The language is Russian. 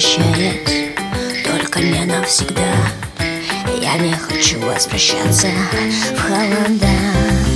прощаясь Только не навсегда. Я не хочу возвращаться в холода.